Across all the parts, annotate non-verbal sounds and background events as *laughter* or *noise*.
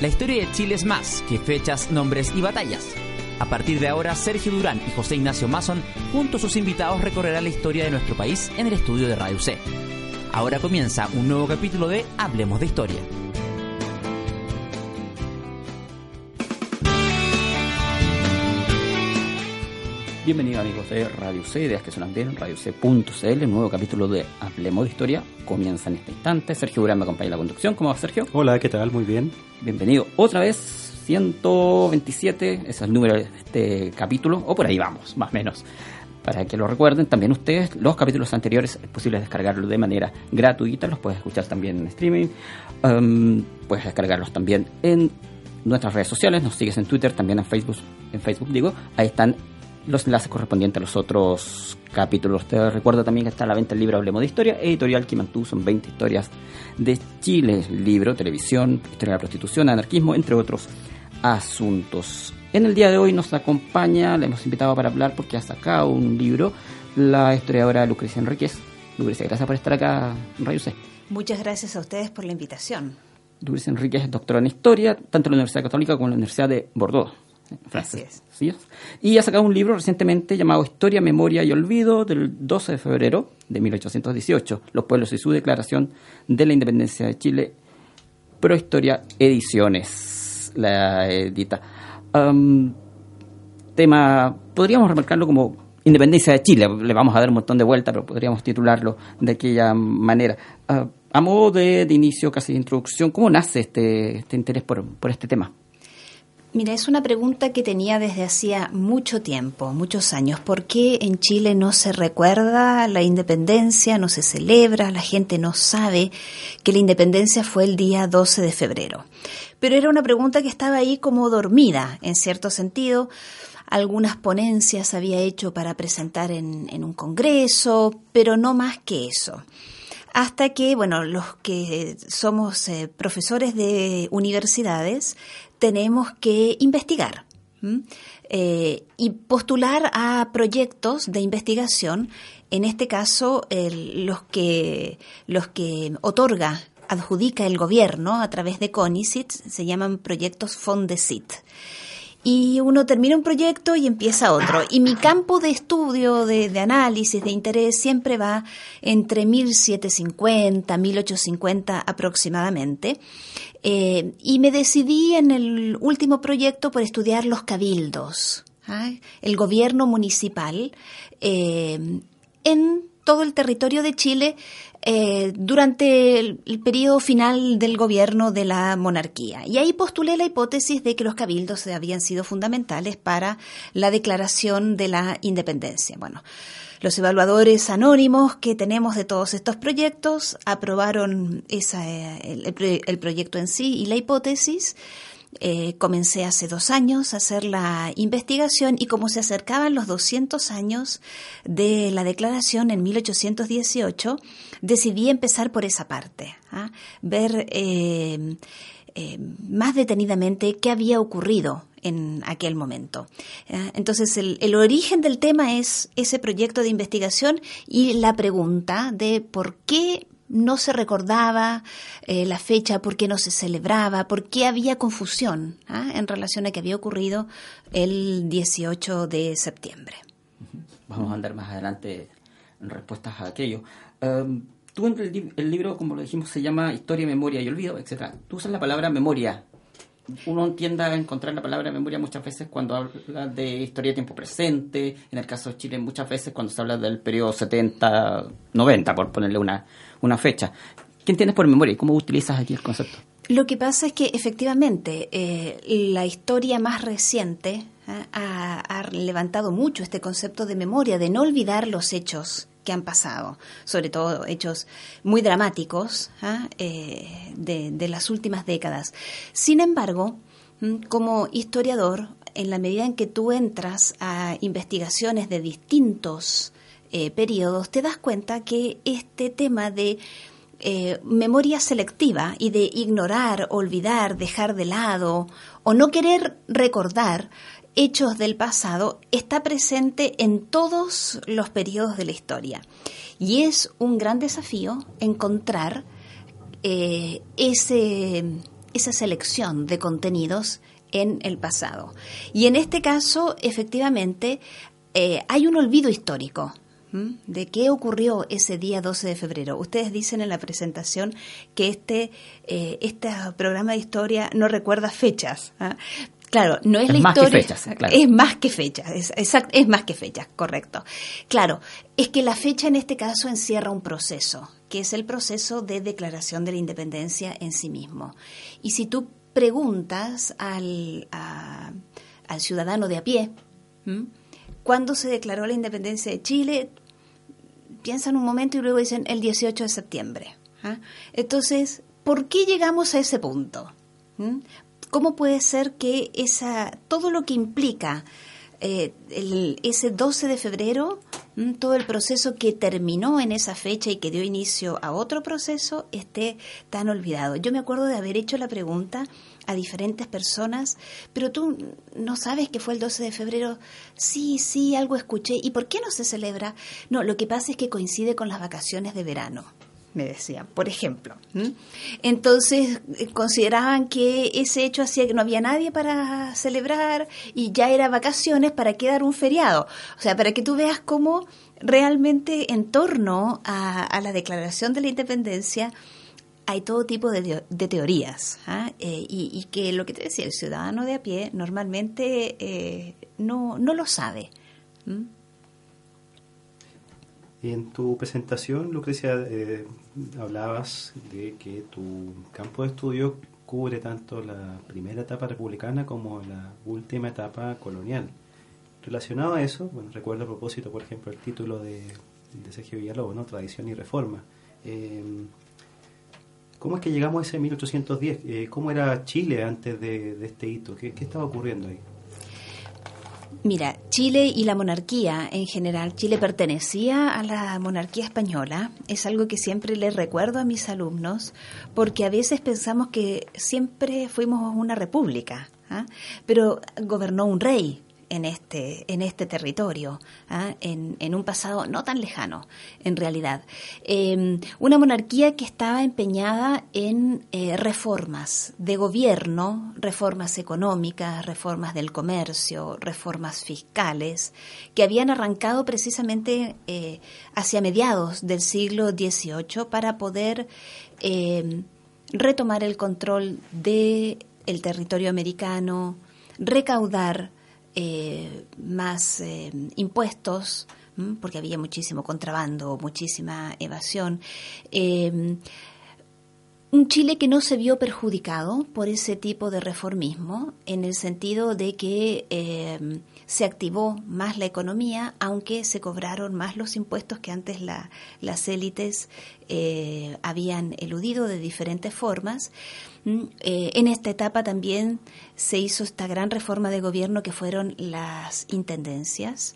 La historia de Chile es más que fechas, nombres y batallas. A partir de ahora, Sergio Durán y José Ignacio Mason, junto a sus invitados, recorrerán la historia de nuestro país en el estudio de Radio C. Ahora comienza un nuevo capítulo de Hablemos de Historia. Bienvenidos amigos de Radio C, ideas que suenan bien, radioc.cl, nuevo capítulo de Hablemos de Historia, comienza en este instante. Sergio Durán me acompaña en la conducción, ¿cómo va Sergio? Hola, ¿qué tal? Muy bien. Bienvenido otra vez, 127, ese es el número de este capítulo, o por ahí vamos, más o menos. Para que lo recuerden, también ustedes, los capítulos anteriores es posible descargarlos de manera gratuita, los puedes escuchar también en streaming, um, puedes descargarlos también en nuestras redes sociales, nos sigues en Twitter, también en Facebook, en Facebook digo, ahí están los enlaces correspondientes a los otros capítulos. Te recuerdo también que está a la venta el libro Hablemos de Historia, editorial Kimantú, son 20 historias de Chile, libro, televisión, historia de la prostitución, anarquismo, entre otros asuntos. En el día de hoy nos acompaña, le hemos invitado para hablar porque ha sacado un libro, la historiadora Lucrecia Enríquez. Lucrecia, gracias por estar acá en Radio C. Muchas gracias a ustedes por la invitación. Lucrecia Enríquez es doctora en historia, tanto en la Universidad Católica como en la Universidad de Bordeaux. Así es. Y ha sacado un libro recientemente llamado Historia, Memoria y Olvido del 12 de febrero de 1818, Los pueblos y su declaración de la independencia de Chile, Prohistoria Ediciones, la edita. Tema, podríamos remarcarlo como Independencia de Chile, le vamos a dar un montón de vueltas, pero podríamos titularlo de aquella manera. Uh, a modo de, de, inicio, casi de introducción, ¿cómo nace este, este interés por, por este tema? Mira, es una pregunta que tenía desde hacía mucho tiempo, muchos años. ¿Por qué en Chile no se recuerda la independencia, no se celebra, la gente no sabe que la independencia fue el día 12 de febrero? Pero era una pregunta que estaba ahí como dormida, en cierto sentido. Algunas ponencias había hecho para presentar en, un congreso, pero no más que eso hasta que, bueno, los que somos eh, profesores de universidades tenemos que investigar eh, y postular a proyectos de investigación, en este caso los, que, los que otorga, adjudica el gobierno a través de CONICIT, se llaman proyectos Fondesit y uno termina un proyecto y empieza otro. Y mi campo de estudio, de, análisis, de interés, siempre va entre 1750, 1850 aproximadamente. Eh, y me decidí en el último proyecto por estudiar los cabildos, ¿ah? el gobierno municipal, eh, en todo el territorio de Chile eh, durante el, el, periodo final del gobierno de la monarquía. Y ahí postulé la hipótesis de que los cabildos habían sido fundamentales para la declaración de la independencia. Bueno, los evaluadores anónimos que tenemos de todos estos proyectos aprobaron esa, el, el, el proyecto en sí y la hipótesis. Eh, comencé hace dos años a hacer la investigación y como se acercaban los 200 años de la declaración en 1818, decidí empezar por esa parte, ¿ah? ver eh, eh, más detenidamente qué había ocurrido en aquel momento. Entonces, el, el, origen del tema es ese proyecto de investigación y la pregunta de por qué no se recordaba eh, la fecha, por qué no se celebraba, por qué había confusión ¿ah? en relación a que había ocurrido el 18 de septiembre. Vamos a andar más adelante en respuestas a aquello. Um, tú en el, el, libro, como lo dijimos, se llama Historia, Memoria y Olvido, etc. Tú usas la palabra memoria. Uno tiende a encontrar la palabra memoria muchas veces cuando habla de historia de tiempo presente, en el caso de Chile muchas veces cuando se habla del periodo 70-90, por ponerle una, una fecha. ¿Qué entiendes por memoria y cómo utilizas aquí el concepto? Lo que pasa es que efectivamente eh, la historia más reciente ¿eh? ha, levantado mucho este concepto de memoria, de no olvidar los hechos que han pasado, sobre todo hechos muy dramáticos ¿eh? de, de, las últimas décadas. Sin embargo, como historiador, en la medida en que tú entras a investigaciones de distintos eh, periodos, te das cuenta que este tema de eh, memoria selectiva y de ignorar, olvidar, dejar de lado o no querer recordar hechos del pasado está presente en todos los periodos de la historia. Y es un gran desafío encontrar eh, ese, esa selección de contenidos en el pasado. Y en este caso, efectivamente, hay un olvido histórico de qué ocurrió ese día 12 de febrero. Ustedes dicen en la presentación que este, eh, este programa de historia no recuerda fechas. ¿ah? Claro, no es, la historia. Es más que fechas, es, es más que fechas, correcto. Claro, es que la fecha en este caso encierra un proceso, que es el proceso de declaración de la independencia en sí mismo. Y si tú preguntas al, al ciudadano de a pie, ¿cuándo se declaró la independencia de Chile? Piensan un momento y luego dicen el 18 de septiembre. ¿ah? Entonces, ¿por qué llegamos a ese punto? ¿Cómo puede ser que esa, todo lo que implica eh, ese 12 de febrero, todo el proceso que terminó en esa fecha y que dio inicio a otro proceso, esté tan olvidado? Yo me acuerdo de haber hecho la pregunta a diferentes personas, pero tú no sabes que fue el 12 de febrero. Sí, sí, algo escuché. ¿Y por qué no se celebra? No, lo que pasa es que coincide con las vacaciones de verano me decían, por ejemplo. Entonces eh, consideraban que ese hecho hacía que no había nadie para celebrar y ya era vacaciones, ¿para qué dar un feriado? O sea, para que tú veas cómo realmente en torno a, a la declaración de la independencia hay todo tipo de, teorías ¿ah? eh, y, que lo que te decía, el ciudadano de a pie normalmente eh, no, no, lo sabe. Y en tu presentación, Lucrecia, eh, hablabas de que tu campo de estudio cubre tanto la primera etapa republicana como la última etapa colonial. Relacionado a eso, bueno, recuerdo a propósito, por ejemplo, el título de, de Sergio Villalobos, ¿no? Tradición y Reforma. ¿Cómo es que llegamos a ese 1810? Eh, ¿Cómo era Chile antes de, este hito? ¿Qué, estaba ocurriendo ahí? Mira, Chile y la monarquía en general, Chile pertenecía a la monarquía española, es algo que siempre les recuerdo a mis alumnos, porque a veces pensamos que siempre fuimos una república, ¿ah? pero gobernó un rey, en este, en este territorio, ¿ah? en, un pasado no tan lejano, en realidad. Em, una monarquía que estaba empeñada en eh, reformas de gobierno, reformas económicas, reformas del comercio, reformas fiscales, que habían arrancado precisamente eh, hacia mediados del siglo XVIII para poder em, retomar el control del el territorio americano, recaudar eh, más eh, impuestos, porque había muchísimo contrabando, muchísima evasión. Eh, un Chile que no se vio perjudicado por ese tipo de reformismo, en el sentido de que se activó más la economía, aunque se cobraron más los impuestos que antes las élites habían eludido de diferentes formas. Mm, eh, en esta etapa también se hizo esta gran reforma de gobierno que fueron las intendencias.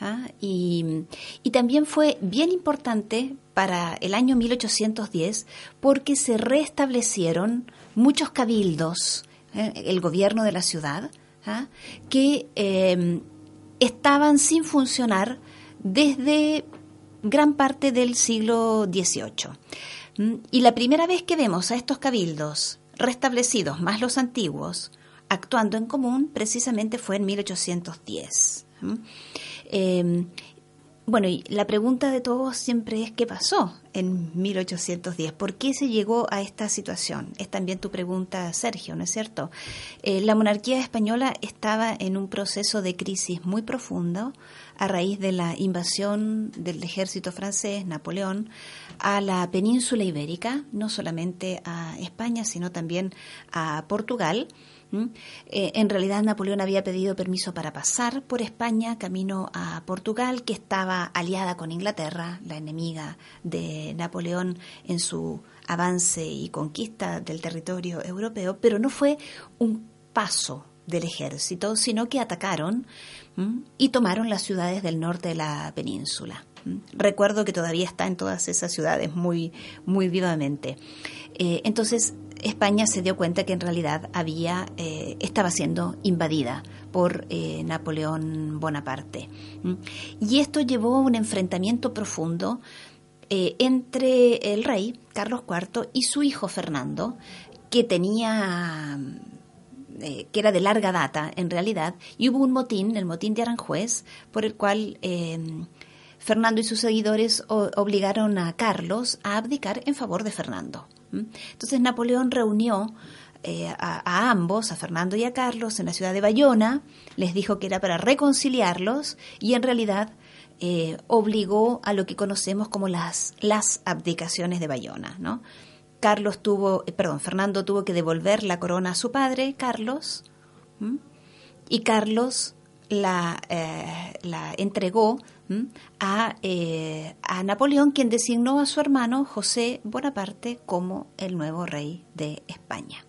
¿ah? Y, también fue bien importante para el año 1810 porque se restablecieron muchos cabildos, ¿eh? el gobierno de la ciudad, ¿ah? que em, estaban sin funcionar desde gran parte del siglo XVIII. Mm, y la primera vez que vemos a estos cabildos restablecidos más los antiguos, actuando en común, precisamente fue en 1810. Eh, bueno, y la pregunta de todos siempre es qué pasó en 1810, por qué se llegó a esta situación. Es también tu pregunta, Sergio, ¿no es cierto? Eh, la monarquía española estaba en un proceso de crisis muy profundo a raíz de la invasión del ejército francés, Napoleón, a la península ibérica, no solamente a España, sino también a Portugal. Eh, en realidad Napoleón había pedido permiso para pasar por España camino a Portugal, que estaba aliada con Inglaterra, la enemiga de Napoleón en su avance y conquista del territorio europeo, pero no fue un paso del ejército, sino que atacaron y tomaron las ciudades del norte de la península. Recuerdo que todavía está en todas esas ciudades muy, muy vivamente. Eh, entonces, España se dio cuenta que en realidad había, eh, estaba siendo invadida por eh, Napoleón Bonaparte. Y esto llevó a un enfrentamiento profundo entre el rey, Carlos IV, y su hijo Fernando, que tenía eh, que era de larga data en realidad, y hubo un motín, el motín de Aranjuez, por el cual eh, Fernando y sus seguidores obligaron a Carlos a abdicar en favor de Fernando. Entonces Napoleón reunió eh, a, ambos, a Fernando y a Carlos, en la ciudad de Bayona, les dijo que era para reconciliarlos y en realidad obligó a lo que conocemos como las, las abdicaciones de Bayona, ¿no? Carlos tuvo, eh, perdón, Fernando tuvo que devolver la corona a su padre, Carlos, y Carlos la, eh, entregó a, eh, a, Napoleón, quien designó a su hermano José Bonaparte como el nuevo rey de España.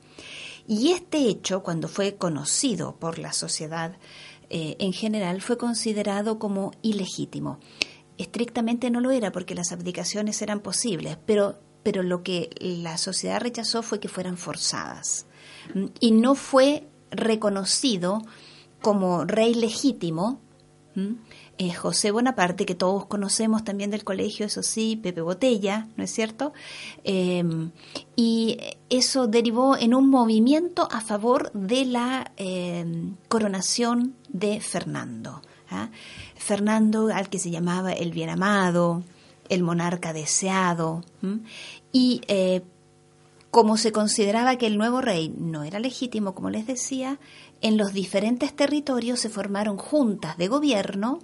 Y este hecho, cuando fue conocido por la sociedad en general, fue considerado como ilegítimo. Estrictamente no lo era porque las abdicaciones eran posibles, pero pero lo que la sociedad rechazó fue que fueran forzadas. Y no fue reconocido como rey legítimo eh, José Bonaparte, que todos conocemos también del colegio, eso sí, Pepe Botella, ¿no es cierto? Em, y eso derivó en un movimiento a favor de la em, coronación de Fernando. ¿ah? Fernando, al que se llamaba el bien amado, el monarca deseado. Y eh, como se consideraba que el nuevo rey no era legítimo, como les decía, en los diferentes territorios se formaron juntas de gobierno,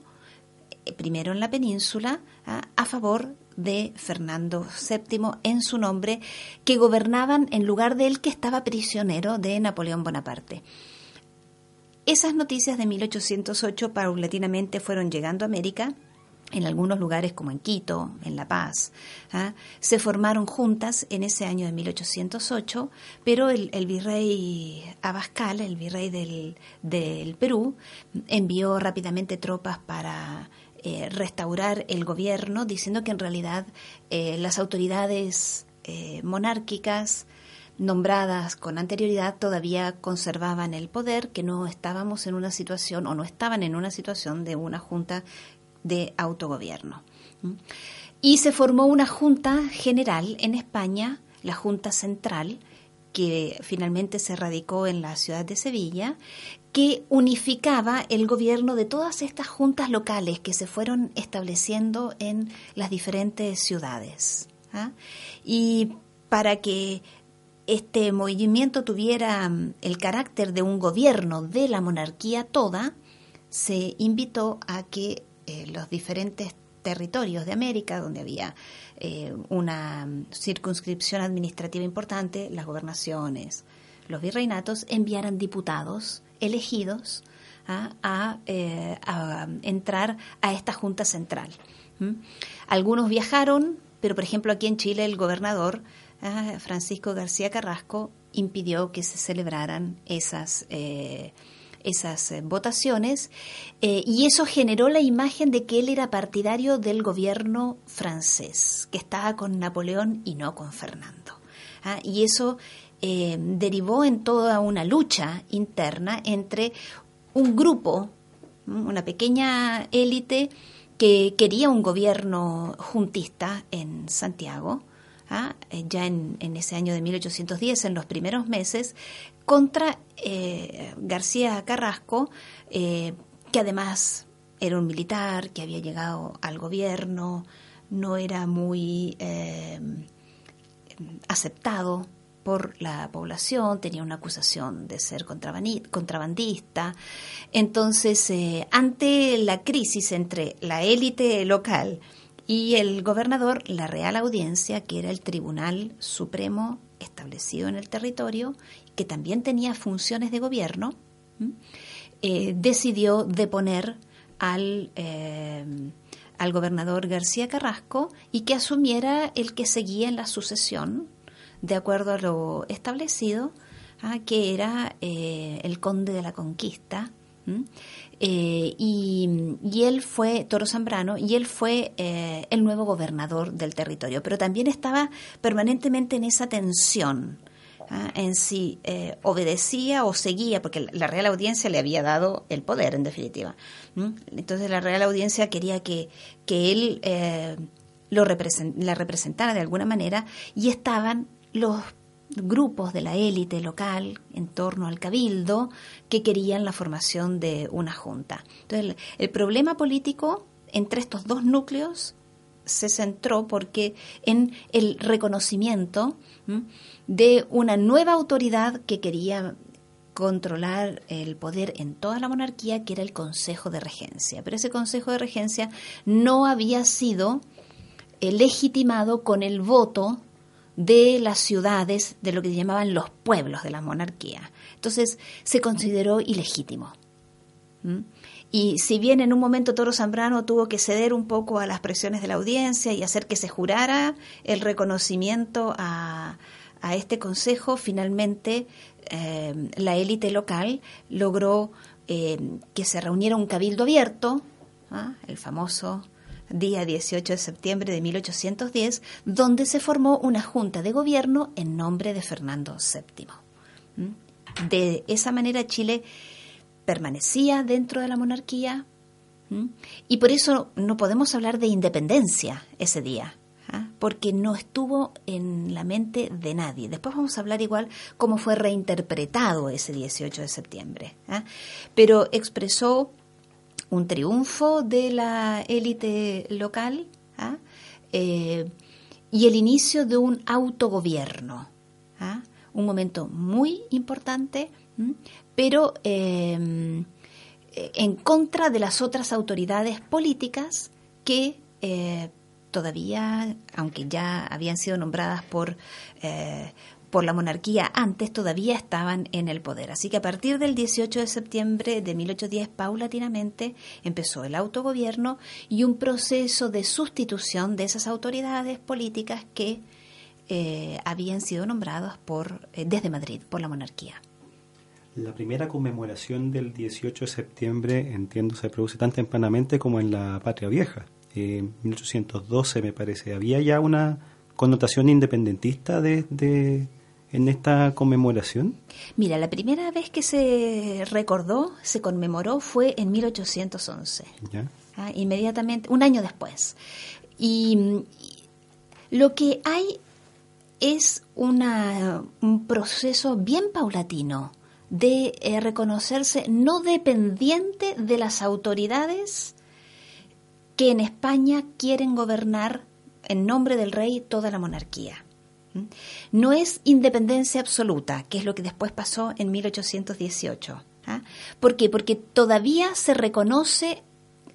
eh, primero en la península, ¿ah? a favor de Fernando VII en su nombre, que gobernaban en lugar de él que estaba prisionero de Napoleón Bonaparte. Esas noticias de 1808 paulatinamente fueron llegando a América en algunos lugares como en Quito, en La Paz, ¿ah? se formaron juntas en ese año de 1808, pero el, virrey Abascal, el virrey del, Perú, envió rápidamente tropas para eh, restaurar el gobierno, diciendo que en realidad eh, las autoridades eh, monárquicas nombradas con anterioridad todavía conservaban el poder, que no estábamos en una situación o no estaban en una situación de una junta de autogobierno. Y se formó una junta general en España, la Junta Central, que finalmente se radicó en la ciudad de Sevilla, que unificaba el gobierno de todas estas juntas locales que se fueron estableciendo en las diferentes ciudades. ¿ah? Y para que este movimiento tuviera mm, el carácter de un gobierno de la monarquía toda, se invitó a que eh, los diferentes territorios de América, donde había eh, una circunscripción administrativa importante, las gobernaciones, los virreinatos, enviaran diputados elegidos ¿ah? eh, a, entrar a esta Junta Central. Algunos viajaron, pero por ejemplo aquí en Chile el gobernador ¿ah? Francisco García Carrasco impidió que se celebraran esas esas eh, votaciones eh, y eso generó la imagen de que él era partidario del gobierno francés, que estaba con Napoleón y no con Fernando. ¿ah? Y eso eh, derivó en toda una lucha interna entre un grupo, una pequeña élite que quería un gobierno juntista en Santiago, ¿ah? ya en, en, ese año de 1810, en los primeros meses, contra eh, García Carrasco, eh, que además era un militar, que había llegado al gobierno, no era muy eh, aceptado por la población, tenía una acusación de ser contrabandista. Entonces, ante la crisis entre la élite local y el gobernador, la Real Audiencia, que era el Tribunal Supremo establecido en el territorio que también tenía funciones de gobierno, eh, decidió deponer al, eh, al gobernador García Carrasco y que asumiera el que seguía en la sucesión, de acuerdo a lo establecido, ah, que era eh, el conde de la conquista. y, y, él fue, Toro Zambrano, y él fue el nuevo gobernador del territorio, pero también estaba permanentemente en esa tensión ¿ah? en sí eh, obedecía o seguía, porque la Real Audiencia le había dado el poder, en definitiva. Entonces la Real Audiencia quería que, que él eh, lo la representara de alguna manera y estaban los grupos de la élite local en torno al cabildo que querían la formación de una junta. Entonces, el, problema político entre estos dos núcleos se centró porque en el reconocimiento de una nueva autoridad que quería controlar el poder en toda la monarquía, que era el Consejo de Regencia. Pero ese Consejo de Regencia no había sido eh, legitimado con el voto de las ciudades, de lo que se llamaban los pueblos de la monarquía. Entonces se consideró ilegítimo. Y si bien en un momento Toro Zambrano tuvo que ceder un poco a las presiones de la audiencia y hacer que se jurara el reconocimiento a, este consejo, finalmente eh, la élite local logró eh, que se reuniera un cabildo abierto, ¿ah? el famoso día 18 de septiembre de 1810, donde se formó una junta de gobierno en nombre de Fernando VII. ¿Mm? De esa manera Chile permanecía dentro de la monarquía y por eso no podemos hablar de independencia ese día. ¿ah? porque no estuvo en la mente de nadie. Después vamos a hablar igual cómo fue reinterpretado ese 18 de septiembre. ¿ah? Pero expresó un triunfo de la élite local ¿ah? eh, y el inicio de un autogobierno. Un momento muy importante, pero eh, en contra de las otras autoridades políticas que eh, todavía, aunque ya habían sido nombradas por por la monarquía antes todavía estaban en el poder. Así que a partir del 18 de septiembre de 1810, paulatinamente empezó el autogobierno y un proceso de sustitución de esas autoridades políticas que eh, habían sido nombradas por, eh, desde Madrid por la monarquía. La primera conmemoración del 18 de septiembre, entiendo, se produce tanto en Panamá como en la Patria Vieja. En 1812, me parece. ¿Había ya una connotación independentista de, en esta conmemoración? Mira, la primera vez que se recordó, se conmemoró fue en 1811. Ah, inmediatamente, un año después. Y, lo que hay es una, un proceso bien paulatino de eh, reconocerse no dependiente de las autoridades que en España quieren gobernar en nombre del rey toda la monarquía. No es independencia absoluta, que es lo que después pasó en 1818. ¿ah? ¿Por qué? Porque todavía se reconoce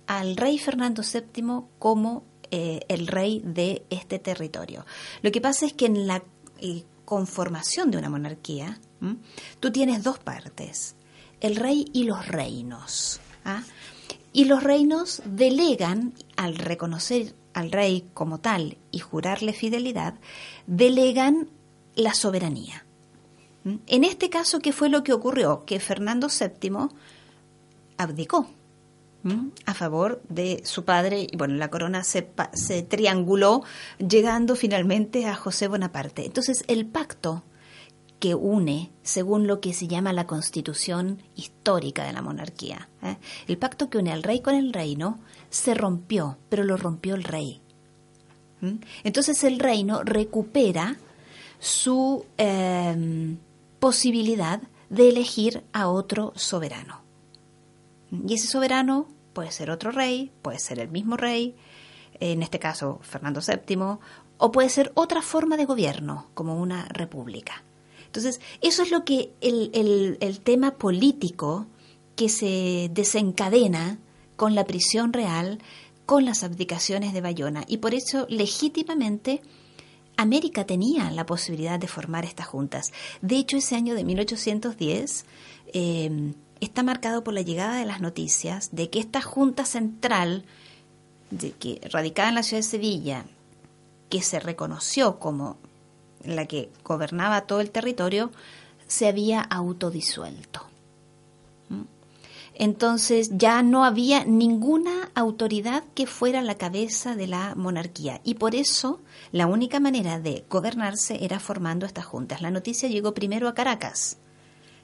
al rey Fernando VII como eh, el rey de este territorio. Lo que pasa es que en la eh, conformación de una monarquía, tú tienes dos partes, el rey y los reinos. ¿ah? Y los reinos delegan, al reconocer al rey como tal y jurarle fidelidad, delegan la soberanía. En este caso, ¿qué fue lo que ocurrió? Que Fernando VII abdicó a favor de su padre y bueno, la corona se, se trianguló llegando finalmente a José Bonaparte. Entonces, el pacto que une, según lo que se llama la constitución histórica de la monarquía. ¿eh? El pacto que une al rey con el reino se rompió, pero lo rompió el rey. ¿Mm? Entonces el reino recupera su em, posibilidad de elegir a otro soberano. Y ese soberano puede ser otro rey, puede ser el mismo rey, en este caso Fernando VII, o puede ser otra forma de gobierno, como una república. Entonces, eso es lo que el, tema político que se desencadena con la prisión real, con las abdicaciones de Bayona. Y por eso, legítimamente, América tenía la posibilidad de formar estas juntas. De hecho, ese año de 1810 eh, está marcado por la llegada de las noticias de que esta junta central, de que radicada en la ciudad de Sevilla, que se reconoció como la que gobernaba todo el territorio, se había autodisuelto. ¿Mm? Entonces ya no había ninguna autoridad que fuera la cabeza de la monarquía y por eso la única manera de gobernarse era formando estas juntas. La noticia llegó primero a Caracas,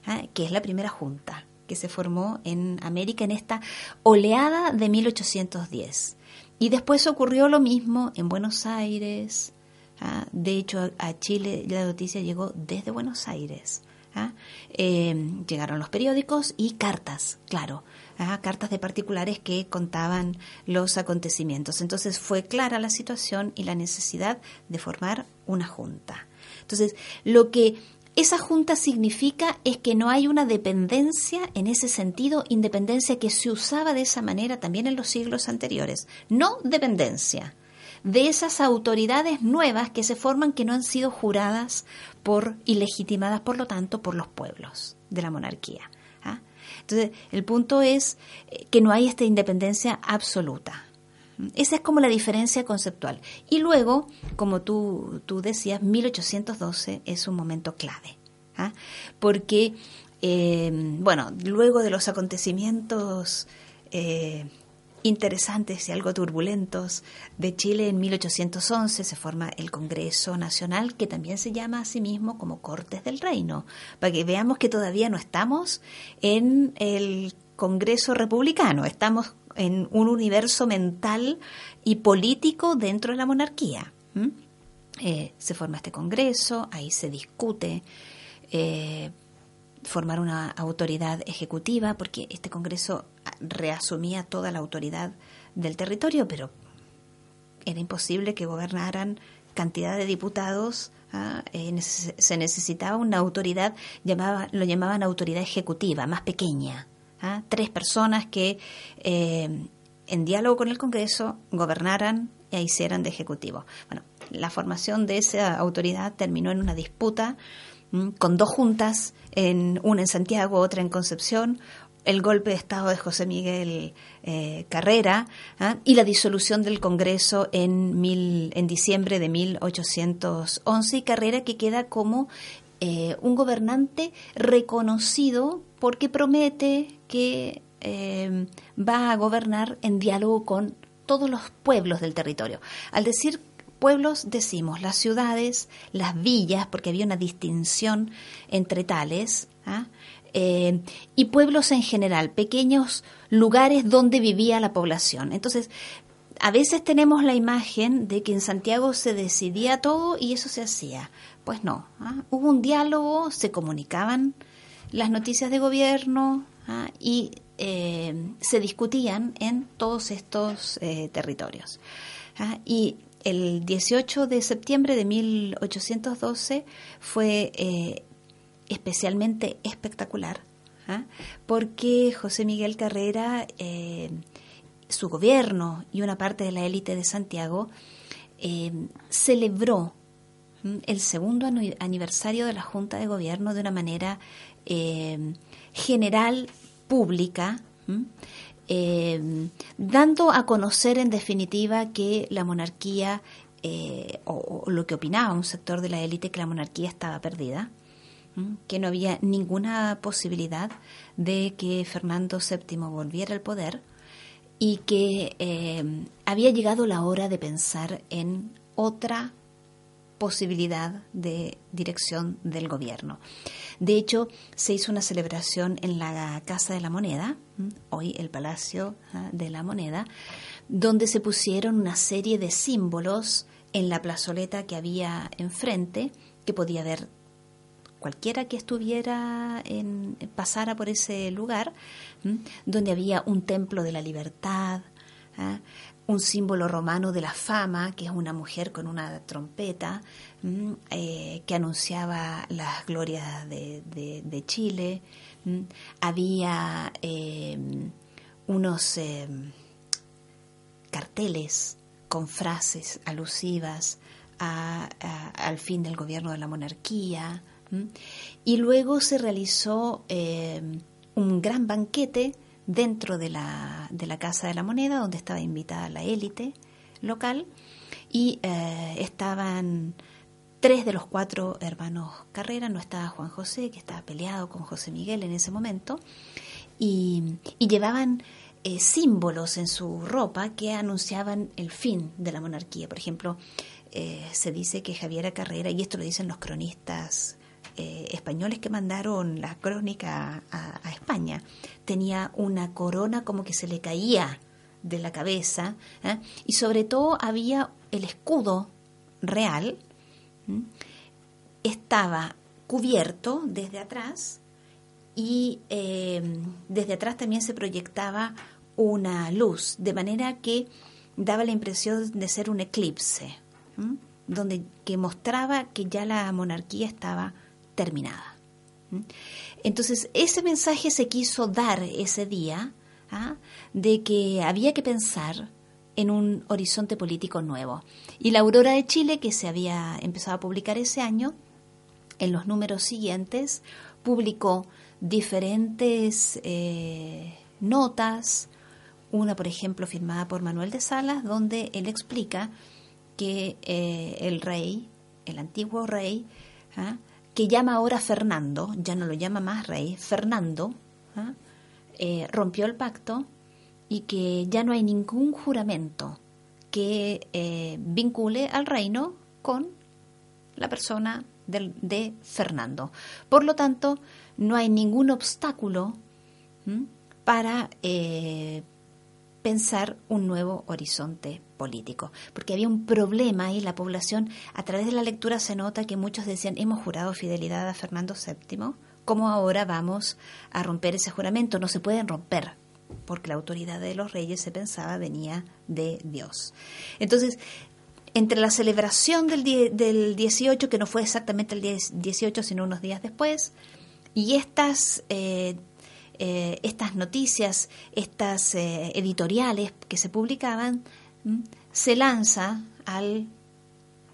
¿ah? que es la primera junta que se formó en América en esta oleada de 1810. Y después ocurrió lo mismo en Buenos Aires, ¿ah? De hecho, a Chile la noticia llegó desde Buenos Aires. ¿ah? Eh, llegaron los periódicos y cartas, claro, ¿ah? cartas de particulares que contaban los acontecimientos. Entonces fue clara la situación y la necesidad de formar una junta. Entonces, lo que esa junta significa es que no hay una dependencia en ese sentido, independencia que se usaba de esa manera también en los siglos anteriores. No dependencia de esas autoridades nuevas que se forman que no han sido juradas por y legitimadas, por lo tanto, por los pueblos de la monarquía. ¿ah? Entonces, el punto es eh, que no hay esta independencia absoluta. Esa es como la diferencia conceptual. Y luego, como tú, tú decías, 1812 es un momento clave, ¿ah? porque, eh, bueno, luego de los acontecimientos eh, interesantes y algo turbulentos de Chile en 1811 se forma el Congreso Nacional, que también se llama a sí mismo como Cortes del Reino, para que veamos que todavía no estamos en el Congreso Republicano, estamos en un universo mental y político dentro de la monarquía. Eh, se forma este Congreso, ahí se discute. Eh, formar una autoridad ejecutiva, porque este Congreso reasumía toda la autoridad del territorio, pero era imposible que gobernaran cantidad de diputados. ¿ah? Eh, se necesitaba una autoridad, llamaba, lo llamaban autoridad ejecutiva, más pequeña. ¿ah? Tres personas que eh, en diálogo con el Congreso gobernaran e hicieran de ejecutivo. Bueno, la formación de esa autoridad terminó en una disputa con dos juntas, en, una en Santiago, otra en Concepción, el golpe de Estado de José Miguel eh, Carrera ¿ah? y la disolución del Congreso en, mil, en diciembre de 1811 y Carrera que queda como eh, un gobernante reconocido porque promete que eh, va a gobernar en diálogo con todos los pueblos del territorio. Al decir pueblos decimos las ciudades, las villas, porque había una distinción entre tales, ¿ah? Eh, y pueblos en general, pequeños lugares donde vivía la población. Entonces, a veces tenemos la imagen de que en Santiago se decidía todo y eso se hacía. Pues no, ¿ah? hubo un diálogo, se comunicaban las noticias de gobierno ¿ah? y eh, se discutían en todos estos eh, territorios. Y el 18 de septiembre de 1812 fue eh, especialmente espectacular, ¿ah? porque José Miguel Carrera, eh, su gobierno y una parte de la élite de Santiago eh, celebró el segundo aniversario de la Junta de Gobierno de una manera general, pública, eh, dando a conocer en definitiva que la monarquía, eh, o, lo que opinaba un sector de la élite, que la monarquía estaba perdida, que no había ninguna posibilidad de que Fernando VII volviera al poder y que eh, había llegado la hora de pensar en otra posibilidad de dirección del gobierno. De hecho, se hizo una celebración en la Casa de la Moneda, hoy el Palacio ah, de la Moneda, donde se pusieron una serie de símbolos en la plazoleta que había enfrente, que podía ver cualquiera que estuviera en pasara por ese lugar, donde había un templo de la libertad, ¿ah? un símbolo romano de la fama, que es una mujer con una trompeta, eh, que anunciaba las glorias de, Chile. Había em, unos em, carteles con frases alusivas al fin del gobierno de la monarquía. Y luego se realizó em, un gran banquete dentro de la, de la Casa de la Moneda, donde estaba invitada la élite local, y eh, estaban tres de los cuatro hermanos Carrera, no estaba Juan José, que estaba peleado con José Miguel en ese momento, y, llevaban eh, símbolos en su ropa que anunciaban el fin de la monarquía. Por ejemplo, eh, se dice que Javiera Carrera, y esto lo dicen los cronistas eh, españoles que mandaron la crónica a, España, tenía una corona como que se le caía de la cabeza ¿eh? y sobre todo había el escudo real estaba cubierto desde atrás y eh, desde atrás también se proyectaba una luz, de manera que daba la impresión de ser un eclipse, donde que mostraba que ya la monarquía estaba terminada. Entonces, ese mensaje se quiso dar ese día ¿ah? de que había que pensar en un horizonte político nuevo. Y la Aurora de Chile, que se había empezado a publicar ese año, en los números siguientes, publicó diferentes eh, notas, una por ejemplo firmada por Manuel de Salas, donde él explica que eh, el rey, el antiguo rey, ¿ah? Que llama ahora Fernando, ya no lo llama más rey, Fernando, ¿ah? eh, rompió el pacto y que ya no hay ningún juramento que eh, vincule al reino con la persona de, Fernando. Por lo tanto, no hay ningún obstáculo para pensar un nuevo horizonte político, porque había un problema y la población, a través de la lectura se nota que muchos decían, hemos jurado fidelidad a Fernando VII, ¿cómo ahora vamos a romper ese juramento? No se pueden romper, porque la autoridad de los reyes se pensaba venía de Dios. Entonces, entre la celebración del, del 18, que no fue exactamente el 18, sino unos días después, y estas eh, eh, estas noticias, estas eh, editoriales que se publicaban, se lanza al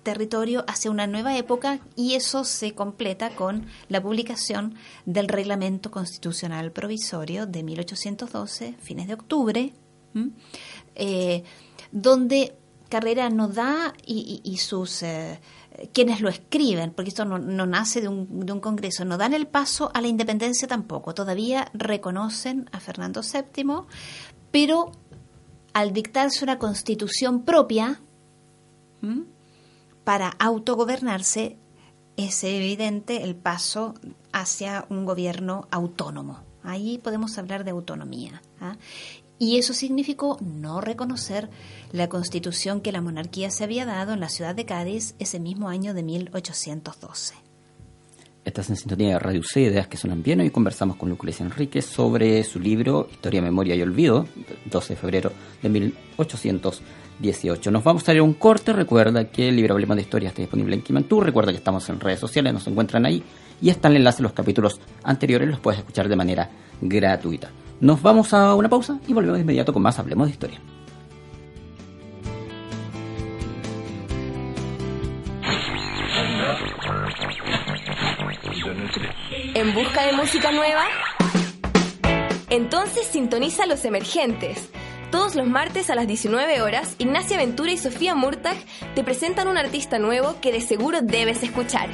territorio hacia una nueva época y eso se completa con la publicación del Reglamento Constitucional Provisorio de 1812, fines de octubre, eh, donde Carrera no da y, sus quienes lo escriben, porque esto no, nace de un, de un, congreso, no dan el paso a la independencia tampoco. Todavía reconocen a Fernando VII, pero al dictarse una constitución propia para autogobernarse, es evidente el paso hacia un gobierno autónomo. Ahí podemos hablar de autonomía. ¿ah? y eso significó no reconocer la constitución que la monarquía se había dado en la ciudad de Cádiz ese mismo año de 1812. Estás en sintonía de Radio C, Ideas que suenan bien. Hoy conversamos con Lucrecia Enríquez sobre su libro Historia, Memoria y Olvido, 12 de febrero de 1818. Nos vamos a ir a un corte. Recuerda que el libro Hablemos de Historia está disponible en Kimantú. Recuerda que estamos en redes sociales, nos encuentran ahí. Y están el enlace los capítulos anteriores, los puedes escuchar de manera gratuita. Nos vamos a una pausa y volvemos de inmediato con más Hablemos de Historia. Música nueva? Entonces sintoniza Los Emergentes. Todos los martes a las 19 horas, Ignacia Ventura y Sofía Murtag te presentan un artista nuevo que de seguro debes escuchar.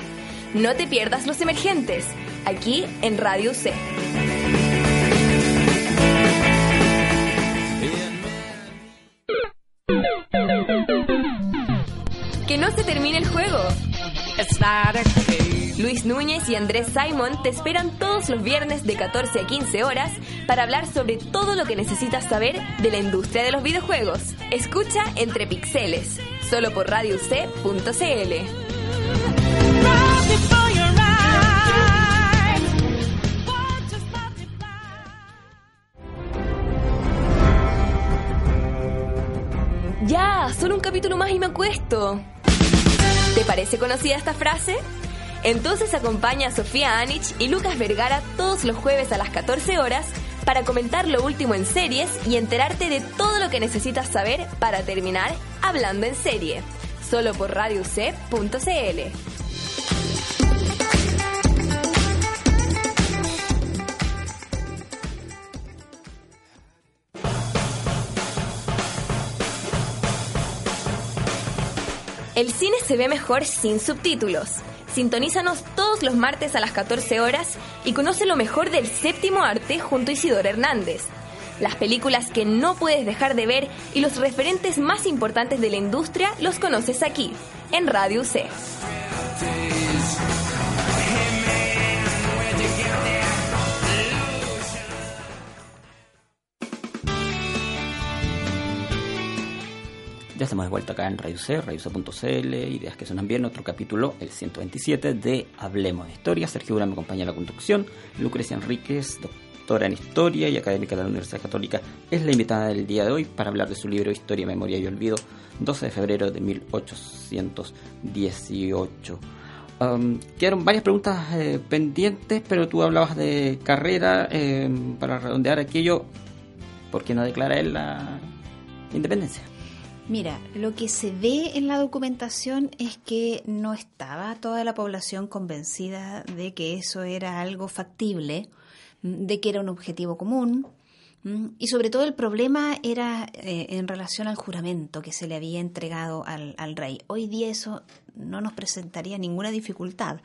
No te pierdas Los Emergentes, aquí en Radio C. Que no se termine el juego. Luis Núñez y Andrés Simon te esperan todos los viernes de 14 a 15 horas para hablar sobre todo lo que necesitas saber de la industria de los videojuegos. Escucha Entre Pixeles, solo por radioc.cl. Ya, solo un capítulo más y me acuesto. ¿Te parece conocida esta frase? Entonces acompaña a Sofía Anich y Lucas Vergara todos los jueves a las 14 horas para comentar lo último en series y enterarte de todo lo que necesitas saber para terminar hablando en serie. Solo por radioc.cl. El cine se ve mejor sin subtítulos. Sintonízanos todos los martes a las 14 horas y conoce lo mejor del séptimo arte junto a Isidoro Hernández. Las películas que no puedes dejar de ver y los referentes más importantes de la industria los conoces aquí, en Radio C. Ya estamos de vuelta acá en Radio C, radioc.cl, Ideas que suenan bien, otro capítulo, el 127 de Hablemos de Historia. Sergio Durán me acompaña en la conducción, Lucrecia Enríquez, doctora en Historia y académica de la Universidad Católica, es la invitada del día de hoy para hablar de su libro Historia, Memoria y Olvido, 12 de febrero de 1818. Um, quedaron varias preguntas eh, pendientes, pero tú hablabas de carrera, eh, para redondear aquello, ¿por qué no declara él la independencia? Mira, lo que se ve en la documentación es que no estaba toda la población convencida de que eso era algo factible, de que era un objetivo común, y sobre todo el problema era eh, en relación al juramento que se le había entregado al, rey. Hoy día eso no nos presentaría ninguna dificultad,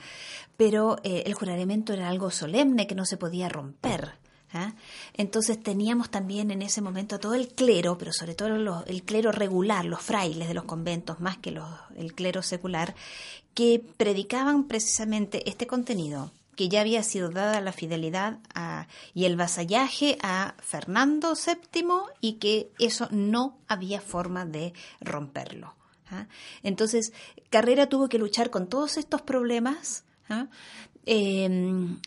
pero eh, el juramento era algo solemne que no se podía romper. ¿Ah? Entonces teníamos también en ese momento todo el clero, pero sobre todo el clero regular, los frailes de los conventos, más que el clero secular, que predicaban precisamente este contenido que ya había sido dada la fidelidad y el vasallaje a Fernando VII y que eso no había forma de romperlo. ¿ah? Entonces, Carrera tuvo que luchar con todos estos problemas ¿ah? em,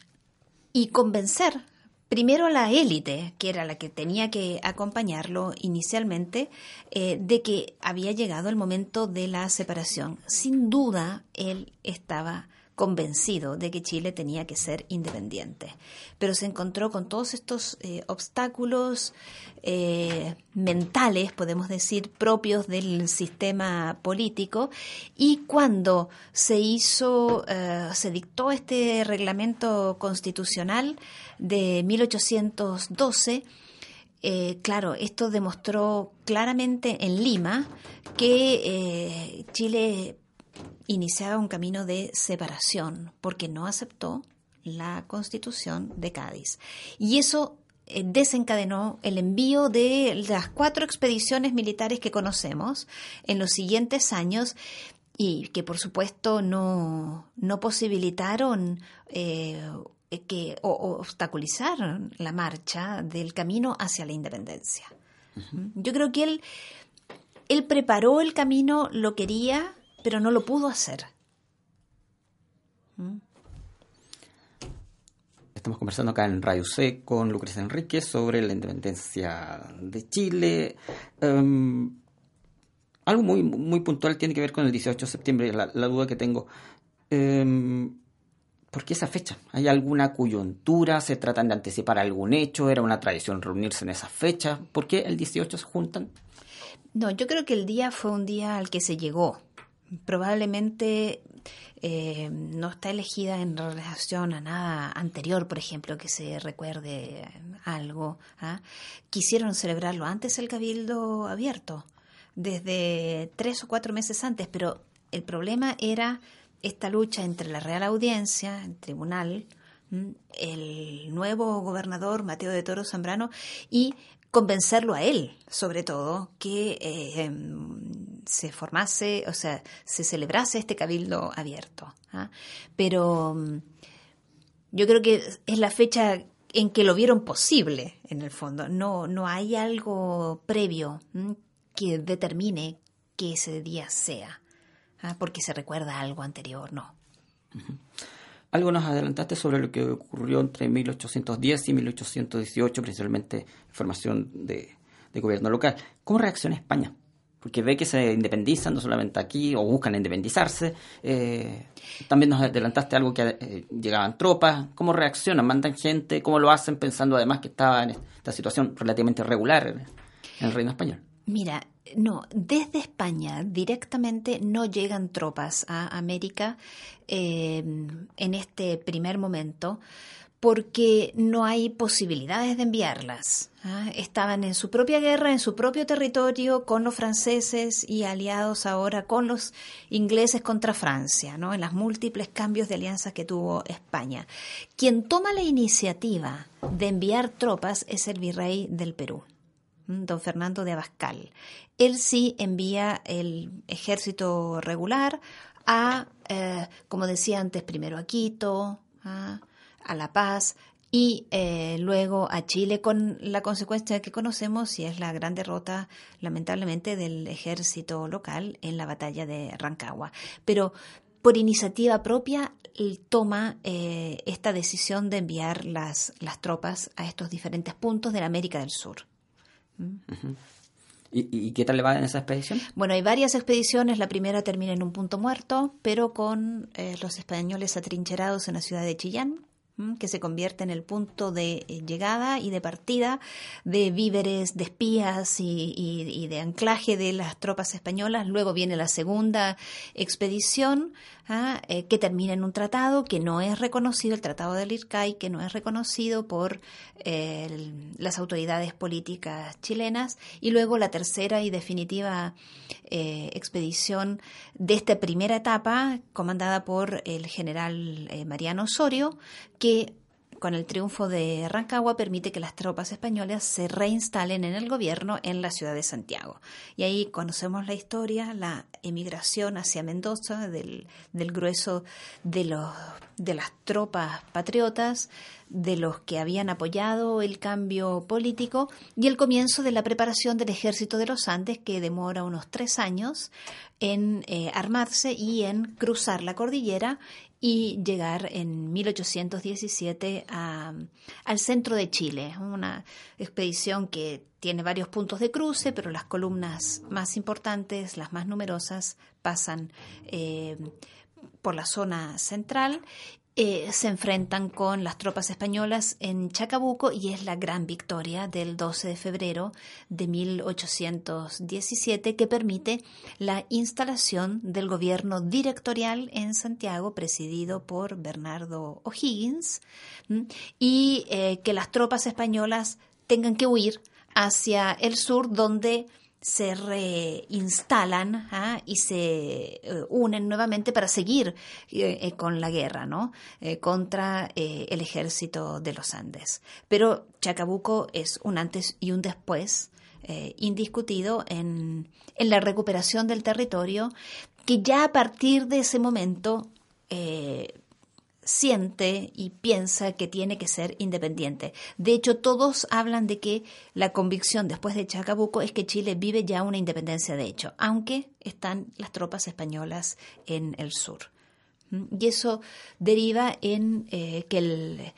y convencer primero la élite, que era la que tenía que acompañarlo inicialmente, eh, de que había llegado el momento de la separación. Sin duda, él estaba convencido de que Chile tenía que ser independiente, pero se encontró con todos estos eh, obstáculos eh, mentales, podemos decir, propios del sistema político, y cuando se hizo, se dictó este reglamento constitucional, de 1812, eh, claro, esto demostró claramente en Lima que eh, Chile iniciaba un camino de separación porque no aceptó la constitución de Cádiz. Y eso eh, desencadenó el envío de las cuatro expediciones militares que conocemos en los siguientes años y que por supuesto no, no posibilitaron eh, que o, obstaculizar la marcha del camino hacia la independencia. Yo creo que él, él preparó el camino, lo quería, pero no lo pudo hacer. Estamos conversando acá en Radio C con Lucrecia Enrique sobre la independencia de Chile. Em, algo muy, muy puntual tiene que ver con el 18 de septiembre, la, duda que tengo. Em, ¿Por qué esa fecha? ¿Hay alguna coyuntura? ¿Se tratan de anticipar algún hecho? ¿Era una tradición reunirse en esa fecha? ¿Por qué el 18 se juntan? No, yo creo que el día fue un día al que se llegó. Probablemente eh, no está elegida en relación a nada anterior, por ejemplo, que se recuerde algo. ¿ah? Quisieron celebrarlo antes el cabildo abierto, desde tres o cuatro meses antes, pero el problema era esta lucha entre la Real Audiencia, el tribunal, el nuevo gobernador Mateo de Toro Zambrano y convencerlo a él, sobre todo, que eh, se formase, o sea, se celebrase este cabildo abierto. ¿ah? Pero mm, yo creo que es la fecha en que lo vieron posible, en el fondo. No, no hay algo previo que determine que ese día sea. Ah, porque se recuerda algo anterior, no. Algo nos adelantaste sobre lo que ocurrió entre 1810 y 1818, principalmente información de, gobierno local. ¿Cómo reacciona España? Porque ve que se independizan, no solamente aquí, o buscan independizarse. Eh, también nos adelantaste algo que eh, llegaban tropas. ¿Cómo reaccionan? ¿Mandan gente? ¿Cómo lo hacen pensando además que estaba en esta situación relativamente regular en el reino español? Mira, no, desde España directamente no llegan tropas a América eh, en este primer momento porque no hay posibilidades de enviarlas. ¿ah? Estaban en su propia guerra, en su propio territorio, con los franceses y aliados ahora con los ingleses contra Francia, ¿no? en los múltiples cambios de alianzas que tuvo España. Quien toma la iniciativa de enviar tropas es el virrey del Perú don Fernando de Abascal. Él sí envía el ejército regular a, eh, como decía antes, primero a Quito, a La Paz, y eh, luego a Chile con la consecuencia que conocemos y es la gran derrota lamentablemente del ejército local en la batalla de Rancagua. Pero por iniciativa propia toma eh, esta decisión de enviar las, las tropas a estos diferentes puntos de la América del Sur. ¿Mm? ¿Y, qué tal le va en esa expedición? Bueno, hay varias expediciones. La primera termina en un punto muerto, pero con eh, los españoles atrincherados en la ciudad de Chillán que se convierte en el punto de eh, llegada y de partida de víveres, de espías y, de anclaje de las tropas españolas. Luego viene la segunda expedición ¿ah? eh, que termina en un tratado que no es reconocido, el Tratado del IRCAI, que no es reconocido por eh, las autoridades políticas chilenas. Y luego la tercera y definitiva expedición de esta primera etapa, comandada por el general Mariano Osorio, que con el triunfo de Rancagua permite que las tropas españolas se reinstalen en el gobierno en la ciudad de Santiago. Y ahí conocemos la historia, la emigración hacia Mendoza del, grueso de, los, de las tropas patriotas, de los que habían apoyado el cambio político y el comienzo de la preparación del ejército de los Andes que demora unos tres años en eh, armarse y en cruzar la cordillera y llegar en 1817 al centro de Chile, una expedición que tiene varios puntos de cruce, pero las columnas más importantes, las más numerosas, pasan eh, por la zona central eh, se enfrentan con las tropas españolas en Chacabuco y es la gran victoria del 12 de febrero de 1817 que permite la instalación del gobierno directorial en Santiago presidido por Bernardo O'Higgins y eh, que las tropas españolas tengan que huir hacia el sur donde se reinstalan ¿ah? y se eh, unen nuevamente para seguir eh, eh, con la guerra ¿no? contra el ejército de los Andes. Pero Chacabuco es un antes y un después indiscutido en, en, la recuperación del territorio que ya a partir de ese momento siente y piensa que tiene que ser independiente. De hecho, todos hablan de que la convicción después de Chacabuco es que Chile vive ya una independencia de hecho, aunque están las tropas españolas en el sur. ¿Mm? Y eso deriva en eh, que el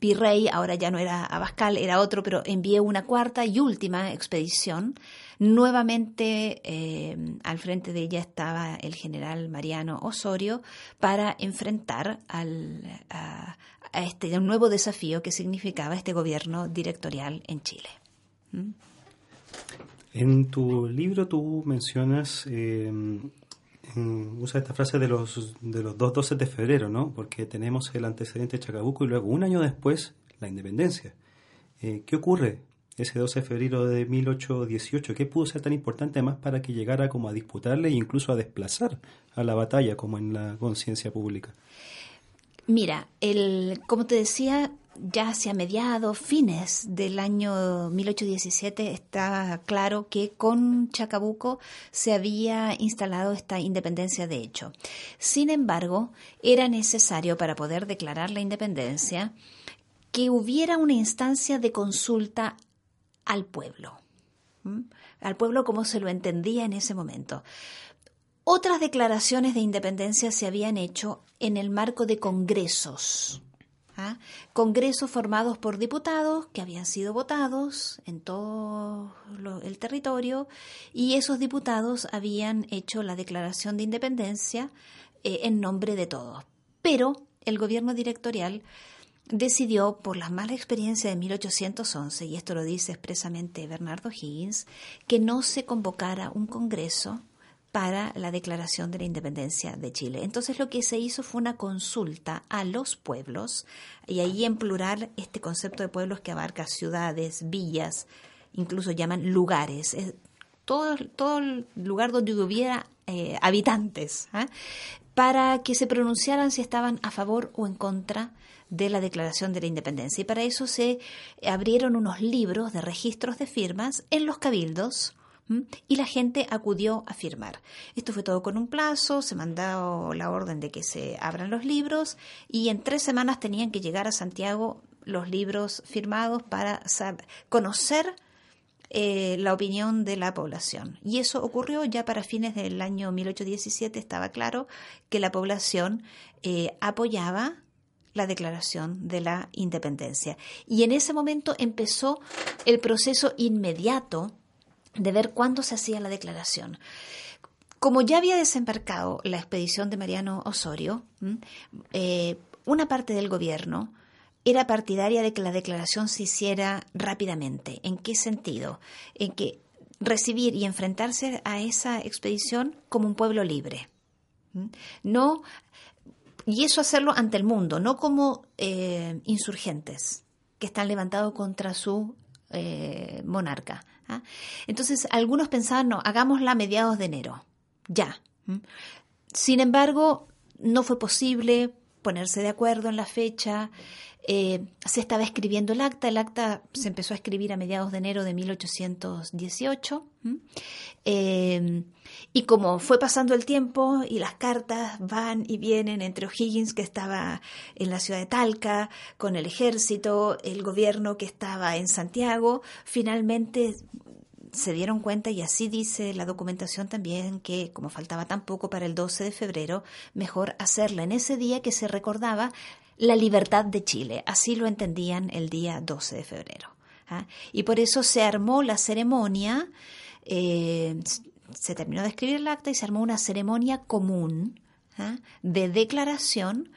virrey, ahora ya no era Abascal, era otro, pero envió una cuarta y última expedición Nuevamente eh, al frente de ella estaba el general Mariano Osorio para enfrentar al, a, este nuevo desafío que significaba este gobierno directorial en Chile. ¿Mm? En tu libro tú mencionas, eh, usa esta frase de los, de los dos 12 de febrero, ¿no? Porque tenemos el antecedente de Chacabuco y luego un año después la independencia. Eh, ¿Qué ocurre ese 12 de febrero de 1818? ¿Qué pudo ser tan importante además para que llegara como a disputarle e incluso a desplazar a la batalla como en la conciencia pública? Mira, el, como te decía, ya hacia mediados, fines del año 1817 está claro que con Chacabuco se había instalado esta independencia de hecho. Sin embargo, era necesario para poder declarar la independencia que hubiera una instancia de consulta al pueblo, al pueblo como se lo entendía en ese momento. Otras declaraciones de independencia se habían hecho en el marco de congresos, ¿ah? congresos formados por diputados que habían sido votados en todo el territorio y esos diputados habían hecho la declaración de independencia eh, en nombre de todos. Pero el gobierno directorial decidió, por la mala experiencia de 1811, y esto lo dice expresamente Bernardo Higgins, que no se convocara un congreso para la declaración de la independencia de Chile. Entonces lo que se hizo fue una consulta a los pueblos, y ahí en plural este concepto de pueblos que abarca ciudades, villas, incluso llaman lugares, todo, todo el lugar donde hubiera eh, habitantes, ¿ah? para que se pronunciaran si estaban a favor o en contra de la Declaración de la Independencia. Y para eso se abrieron unos libros de registros de firmas en los cabildos y la gente acudió a firmar. Esto fue todo con un plazo, se mandó la orden de que se abran los libros y en tres semanas tenían que llegar a Santiago los libros firmados para conocer eh, la opinión de la población. Y eso ocurrió ya para fines del año 1817, estaba claro que la población eh, apoyaba la declaración de la independencia. Y en ese momento empezó el proceso inmediato de ver cuándo se hacía la declaración. Como ya había desembarcado la expedición de Mariano Osorio, eh, una parte del gobierno era partidaria de que la declaración se hiciera rápidamente. ¿En qué sentido? En que recibir y enfrentarse a esa expedición como un pueblo libre. No, y eso hacerlo ante el mundo, no como eh, insurgentes que están levantados contra su eh, monarca. ¿ah? Entonces, algunos pensaban, no, hagámosla a mediados de enero ya. Sin embargo, no fue posible ponerse de acuerdo en la fecha. Eh, se estaba escribiendo el acta. El acta se empezó a escribir a mediados de enero de 1818. Eh, y como fue pasando el tiempo y las cartas van y vienen entre O'Higgins, que estaba en la ciudad de Talca, con el ejército, el gobierno que estaba en Santiago, finalmente se dieron cuenta, y así dice la documentación también, que como faltaba tan poco para el 12 de febrero, mejor hacerla en ese día que se recordaba la libertad de Chile. Así lo entendían el día 12 de febrero. ¿ah? Y por eso se armó la ceremonia, eh, se terminó de escribir el acta y se armó una ceremonia común ¿ah? de declaración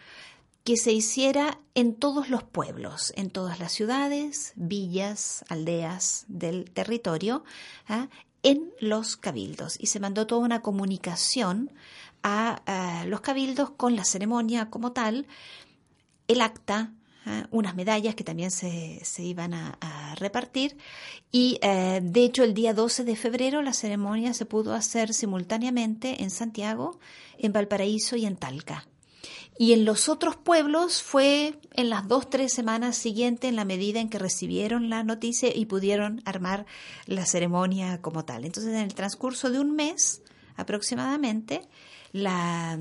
que se hiciera en todos los pueblos, en todas las ciudades, villas, aldeas del territorio, ¿ah? en los cabildos. Y se mandó toda una comunicación a, los cabildos con la ceremonia como tal, el acta, ¿ah? unas medallas que también se, iban a, repartir. Y eh, de hecho el día 12 de febrero la ceremonia se pudo hacer simultáneamente en Santiago, en Valparaíso y en Talca. Y en los otros pueblos fue en las dos, tres semanas siguientes, en la medida en que recibieron la noticia y pudieron armar la ceremonia como tal. Entonces, en el transcurso de un mes aproximadamente, la,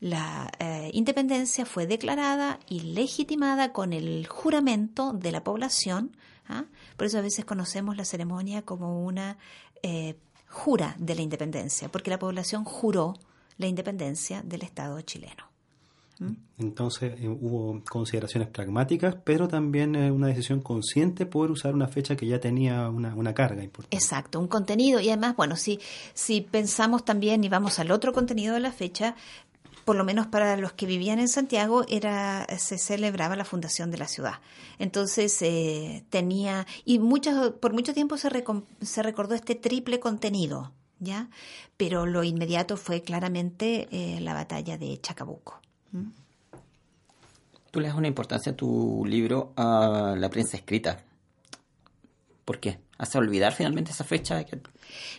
la eh, independencia fue declarada y legitimada con el juramento de la población. ¿ah? Por eso a veces conocemos la ceremonia como una eh, jura de la independencia, porque la población juró la independencia del Estado chileno. Entonces eh, hubo consideraciones pragmáticas, pero también eh, una decisión consciente por usar una fecha que ya tenía una, carga importante. Exacto, un contenido. Y además, bueno, si, si pensamos también y vamos al otro contenido de la fecha, por lo menos para los que vivían en Santiago, era se celebraba la fundación de la ciudad. Entonces eh, tenía y muchas por mucho tiempo se, se recordó este triple contenido, ya, pero lo inmediato fue claramente la batalla de Chacabuco. Tú le das una importancia a tu libro a la prensa escrita. ¿Por qué? ¿Hace olvidar finalmente esa fecha?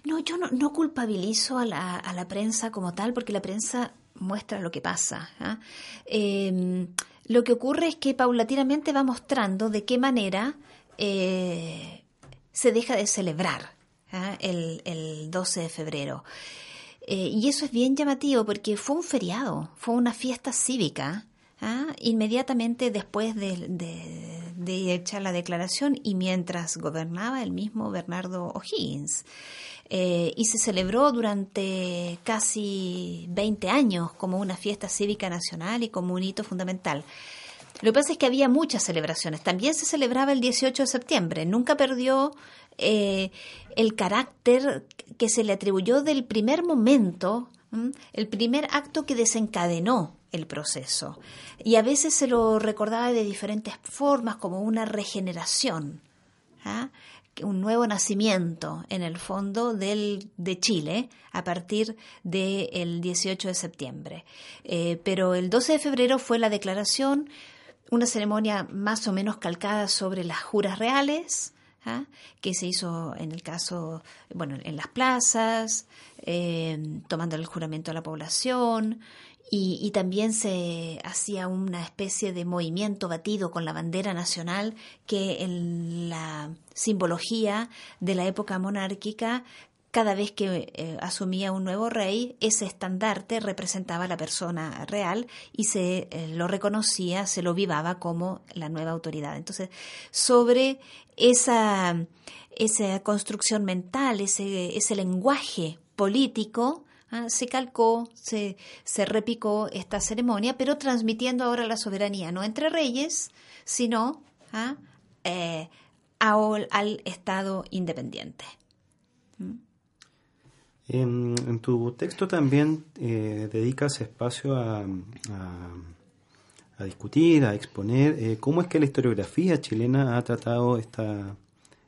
No, yo no, culpabilizo a la, prensa como tal, porque la prensa muestra lo que pasa. ¿ah? Em, lo que ocurre es que paulatinamente va mostrando de qué manera eh, se deja de celebrar ¿ah? el, el 12 de febrero. Eh, y eso es bien llamativo porque fue un feriado, fue una fiesta cívica. ¿ah? Inmediatamente después de, de, echar la declaración y mientras gobernaba el mismo Bernardo O'Higgins. Eh, y se celebró durante casi 20 años como una fiesta cívica nacional y como un hito fundamental. Lo que pasa es que había muchas celebraciones. También se celebraba el 18 de septiembre. Nunca perdió eh, el carácter que se le atribuyó del primer momento, el primer acto que desencadenó el proceso. Y a veces se lo recordaba de diferentes formas, como una regeneración, ¿ah? un nuevo nacimiento en el fondo del, de Chile a partir del 18 de septiembre. Eh, pero el 12 de febrero fue la declaración, una ceremonia más o menos calcada sobre las juras reales, ¿ah? que se hizo en el caso, bueno, en las plazas, eh, tomando el juramento a la población, y, también se hacía una especie de movimiento batido con la bandera nacional que en la simbología de la época monárquica cada vez que eh, asumía un nuevo rey, ese estandarte representaba a la persona real y se eh, lo reconocía, se lo vivaba como la nueva autoridad. Entonces, sobre esa, esa construcción mental, ese, ese lenguaje político, ¿ah? se calcó, se, se repicó esta ceremonia, pero transmitiendo ahora la soberanía, no entre reyes, sino ¿ah? eh, al Estado independiente. ¿Mm? En, tu texto también eh, dedicas espacio a, a, discutir, a exponer eh, cómo es que la historiografía chilena ha tratado esta,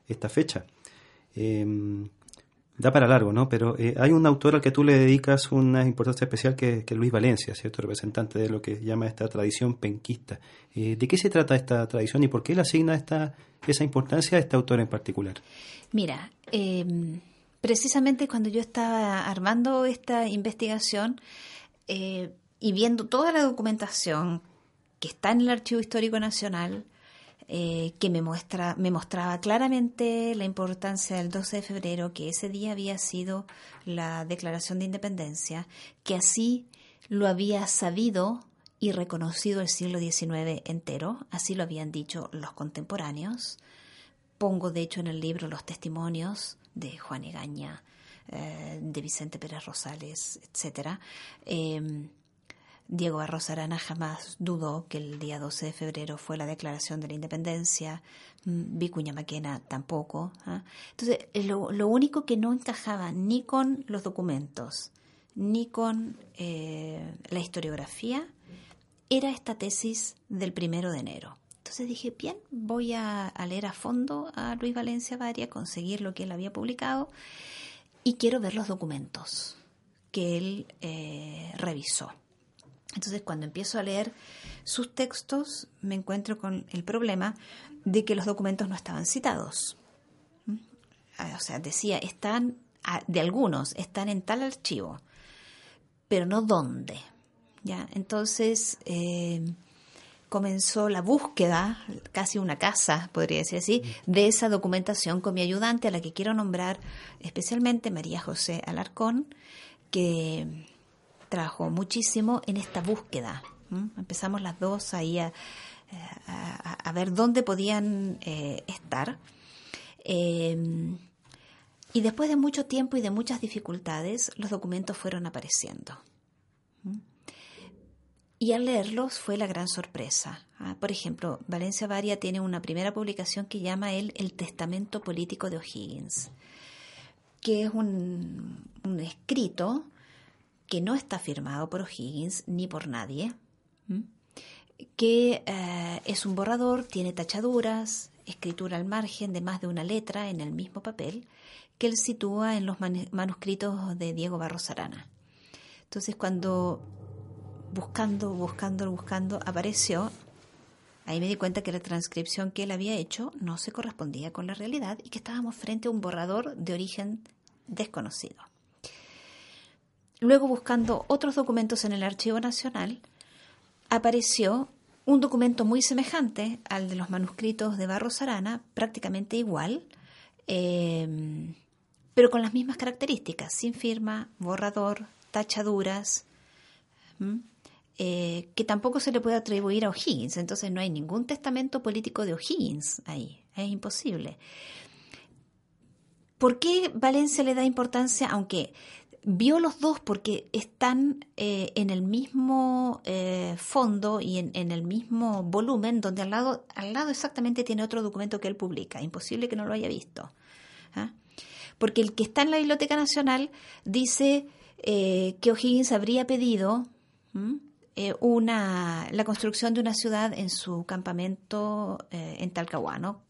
esta fecha. Em, da para largo, ¿no? Pero eh, hay un autor al que tú le dedicas una importancia especial que, es Luis Valencia, ¿cierto? Representante de lo que llama esta tradición penquista. ¿De qué se trata esta tradición y por qué le asigna esta, esa importancia a este autor en particular? Mira, eh, precisamente cuando yo estaba armando esta investigación eh, y viendo toda la documentación que está en el Archivo Histórico Nacional, eh, que me, muestra, me mostraba claramente la importancia del 12 de febrero, que ese día había sido la declaración de independencia, que así lo había sabido y reconocido el siglo XIX entero, así lo habían dicho los contemporáneos. Pongo, de hecho, en el libro los testimonios de Juan Egaña, eh, de Vicente Pérez Rosales, etc. Em, Diego Barros Arana jamás dudó que el día 12 de febrero fue la declaración de la independencia, mm, Vicuña Maquena tampoco. ¿ah? Entonces, eh, lo, lo, único que no encajaba ni con los documentos, ni con eh, la historiografía, era esta tesis del primero de enero. Entonces dije, bien, voy a, leer a fondo a Luis Valencia Varia, conseguir lo que él había publicado y quiero ver los documentos que él eh, revisó. Entonces cuando empiezo a leer sus textos me encuentro con el problema de que los documentos no estaban citados. ¿Mm? O sea, decía, están, de algunos, están en tal archivo, pero no dónde. ¿ya? Entonces... Eh, comenzó la búsqueda, casi una casa, podría decir así, de esa documentación con mi ayudante, a la que quiero nombrar especialmente María José Alarcón, que trabajó muchísimo en esta búsqueda. Empezamos las dos ahí a, a, ver dónde podían eh, estar. Em, y después de mucho tiempo y de muchas dificultades, los documentos fueron apareciendo. Y al leerlos fue la gran sorpresa. Ah, por ejemplo, Valencia Varia tiene una primera publicación que llama él El Testamento Político de O'Higgins, que es un, escrito que no está firmado por O'Higgins ni por nadie, que eh, es un borrador, tiene tachaduras, escritura al margen de más de una letra en el mismo papel, que él sitúa en los manuscritos de Diego Barros Arana. Entonces, cuando buscando, buscando, buscando, apareció. Ahí me di cuenta que la transcripción que él había hecho no se correspondía con la realidad y que estábamos frente a un borrador de origen desconocido. Luego, buscando otros documentos en el Archivo Nacional, apareció un documento muy semejante al de los manuscritos de Barros Arana, prácticamente igual, eh, pero con las mismas características, sin firma, borrador, tachaduras. Eh, que tampoco se le puede atribuir a O'Higgins. Entonces no hay ningún testamento político de O'Higgins ahí. Es imposible. ¿Por qué Valencia le da importancia? Aunque vio los dos porque están eh, en el mismo eh, fondo y en, el mismo volumen, donde al lado, al lado exactamente tiene otro documento que él publica. Imposible que no lo haya visto. ¿ah? Porque el que está en la Biblioteca Nacional dice que O'Higgins habría pedido eh, una, la construcción de una ciudad en su campamento eh, en Talcahuano,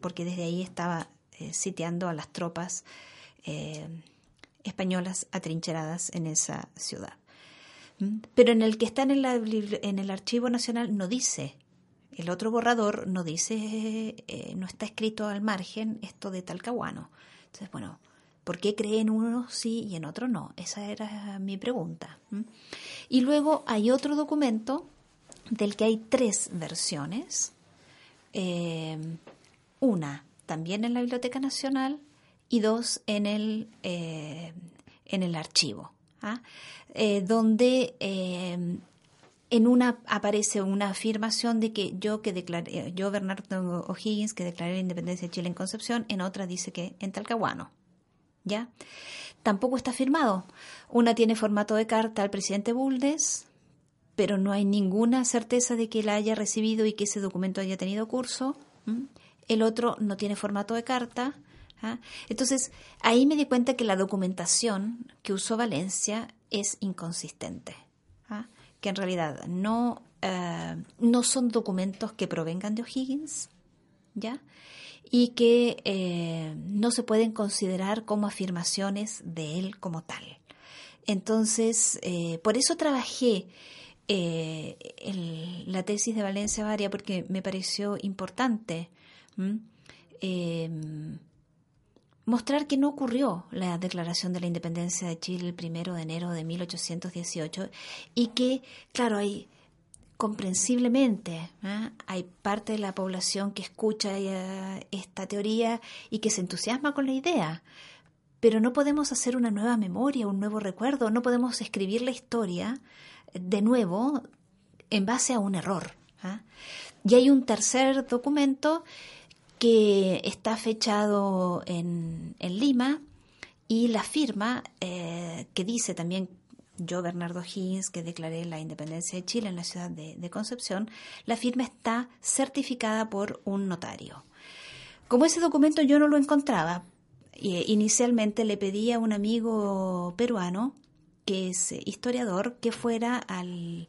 porque desde ahí estaba eh, sitiando a las tropas españolas atrincheradas en esa ciudad. ¿Mm? Pero en el que está en el, en el Archivo Nacional no dice, el otro borrador no dice, no está escrito al margen esto de Talcahuano. Entonces, bueno, ¿Por qué cree en uno sí y en otro no? Esa era mi pregunta. Y luego hay otro documento del que hay tres versiones. Eh, una también en la Biblioteca Nacional y dos en el, eh, en el archivo, ¿ah? eh, donde eh, en una aparece una afirmación de que yo que declaré, yo Bernardo O'Higgins que declaré la independencia de Chile en Concepción, en otra dice que en Talcahuano. Tampoco está firmado. Una tiene formato de carta al presidente Buldes, pero no hay ninguna certeza de que la haya recibido y que ese documento haya tenido curso. El otro no tiene formato de carta. ¿ah? Entonces, ahí me di cuenta que la documentación que usó Valencia es inconsistente. ¿ah? Que en realidad no, eh, no son documentos que provengan de O'Higgins, ¿ya? Y que eh, no se pueden considerar como afirmaciones de él como tal. Entonces, eh, por eso trabajé la tesis de Valencia Varia, porque me pareció importante mostrar que no ocurrió la declaración de la independencia de Chile el primero de enero de 1818 y que, claro, hay comprensiblemente ¿eh? hay parte de la población que escucha eh, esta teoría y que se entusiasma con la idea. Pero no podemos hacer una nueva memoria, un nuevo recuerdo, no podemos escribir la historia de nuevo en base a un error. ¿eh? Y hay un tercer documento que está fechado en, Lima y la firma eh, que dice también yo, Bernardo Higgins, que declaré la independencia de Chile en la ciudad de, Concepción, la firma está certificada por un notario. Como ese documento yo no lo encontraba, inicialmente le pedí a un amigo peruano, que es historiador, que fuera al